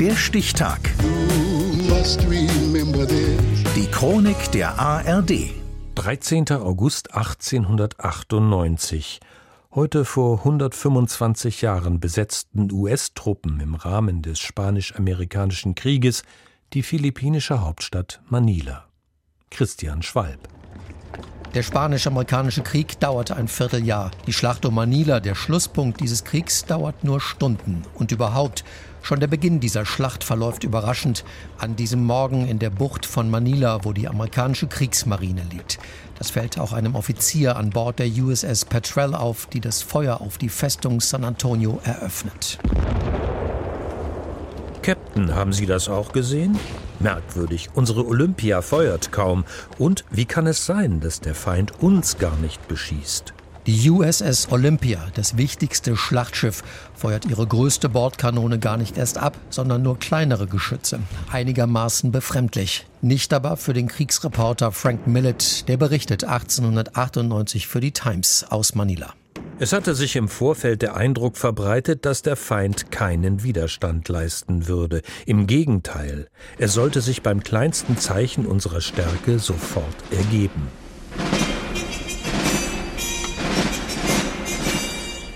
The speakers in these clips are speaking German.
Der Stichtag. Die Chronik der ARD. 13. August 1898. Heute vor 125 Jahren besetzten US-Truppen im Rahmen des Spanisch-Amerikanischen Krieges die philippinische Hauptstadt Manila. Christian Schwalb. Der spanisch-amerikanische Krieg dauerte ein Vierteljahr. Die Schlacht um Manila, der Schlusspunkt dieses Kriegs, dauert nur Stunden. Und überhaupt, schon der Beginn dieser Schlacht verläuft überraschend an diesem Morgen in der Bucht von Manila, wo die amerikanische Kriegsmarine liegt. Das fällt auch einem Offizier an Bord der USS Petrel auf, die das Feuer auf die Festung San Antonio eröffnet. Captain, haben Sie das auch gesehen? Merkwürdig, unsere Olympia feuert kaum. Und wie kann es sein, dass der Feind uns gar nicht beschießt? Die USS Olympia, das wichtigste Schlachtschiff, feuert ihre größte Bordkanone gar nicht erst ab, sondern nur kleinere Geschütze. Einigermaßen befremdlich. Nicht aber für den Kriegsreporter Frank Millett, der berichtet 1898 für die Times aus Manila. Es hatte sich im Vorfeld der Eindruck verbreitet, dass der Feind keinen Widerstand leisten würde. Im Gegenteil, er sollte sich beim kleinsten Zeichen unserer Stärke sofort ergeben.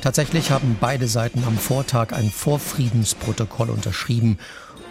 Tatsächlich haben beide Seiten am Vortag ein Vorfriedensprotokoll unterschrieben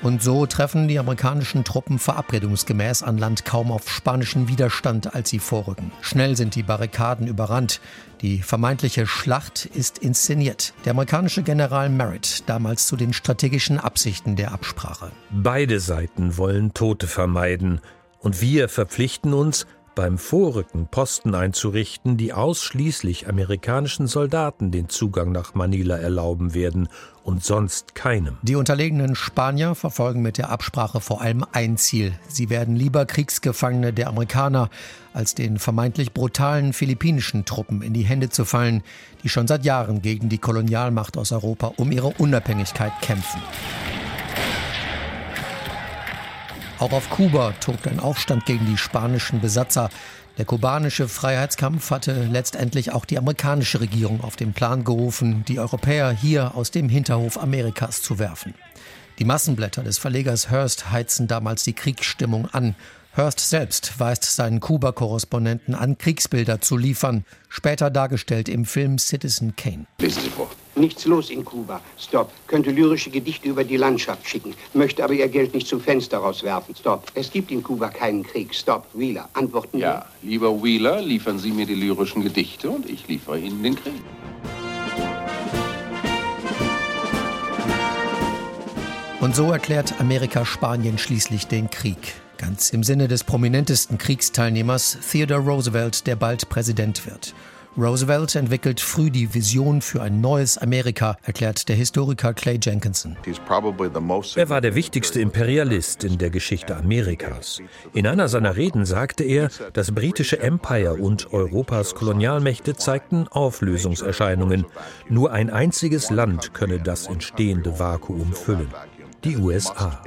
und so treffen die amerikanischen Truppen verabredungsgemäß an Land kaum auf spanischen Widerstand, als sie vorrücken. Schnell sind die Barrikaden überrannt. Die vermeintliche Schlacht ist inszeniert. Der amerikanische General Merritt, damals zu den strategischen Absichten der Absprache. Beide Seiten wollen Tote vermeiden. Und wir verpflichten uns, beim Vorrücken Posten einzurichten, die ausschließlich amerikanischen Soldaten den Zugang nach Manila erlauben werden und sonst keinem. Die unterlegenen Spanier verfolgen mit der Absprache vor allem ein Ziel. Sie werden lieber Kriegsgefangene der Amerikaner, als den vermeintlich brutalen philippinischen Truppen in die Hände zu fallen, die schon seit Jahren gegen die Kolonialmacht aus Europa um ihre Unabhängigkeit kämpfen. Auch auf Kuba tobt ein Aufstand gegen die spanischen Besatzer. Der kubanische Freiheitskampf hatte letztendlich auch die amerikanische Regierung auf den Plan gerufen, die Europäer hier aus dem Hinterhof Amerikas zu werfen. Die Massenblätter des Verlegers Hearst heizen damals die Kriegsstimmung an. Hearst selbst weist seinen Kuba-Korrespondenten an, Kriegsbilder zu liefern, später dargestellt im Film Citizen Kane. Lesen Sie vor. Nichts los in Kuba. Stop. Könnte lyrische Gedichte über die Landschaft schicken, möchte aber ihr Geld nicht zum Fenster rauswerfen. Stop. Es gibt in Kuba keinen Krieg. Stop. Wheeler, antworten Sie. Ja, lieber Wheeler, liefern Sie mir die lyrischen Gedichte und ich liefere Ihnen den Krieg. Und so erklärt Amerika Spanien schließlich den Krieg. Ganz im Sinne des prominentesten Kriegsteilnehmers Theodore Roosevelt, der bald Präsident wird. Roosevelt entwickelt früh die Vision für ein neues Amerika, erklärt der Historiker Clay Jenkinson. Er war der wichtigste Imperialist in der Geschichte Amerikas. In einer seiner Reden sagte er, das britische Empire und Europas Kolonialmächte zeigten Auflösungserscheinungen. Nur ein einziges Land könne das entstehende Vakuum füllen. Die USA.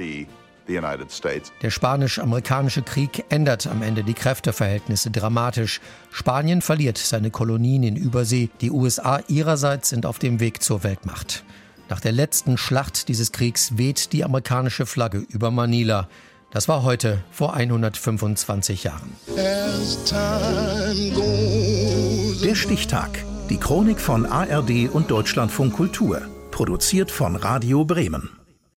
Der spanisch-amerikanische Krieg ändert am Ende die Kräfteverhältnisse dramatisch. Spanien verliert seine Kolonien in Übersee, die USA ihrerseits sind auf dem Weg zur Weltmacht. Nach der letzten Schlacht dieses Kriegs weht die amerikanische Flagge über Manila. Das war heute vor 125 Jahren. Der Stichtag. Die Chronik von ARD und Deutschlandfunk Kultur. Produziert von Radio Bremen.